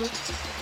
Uhum.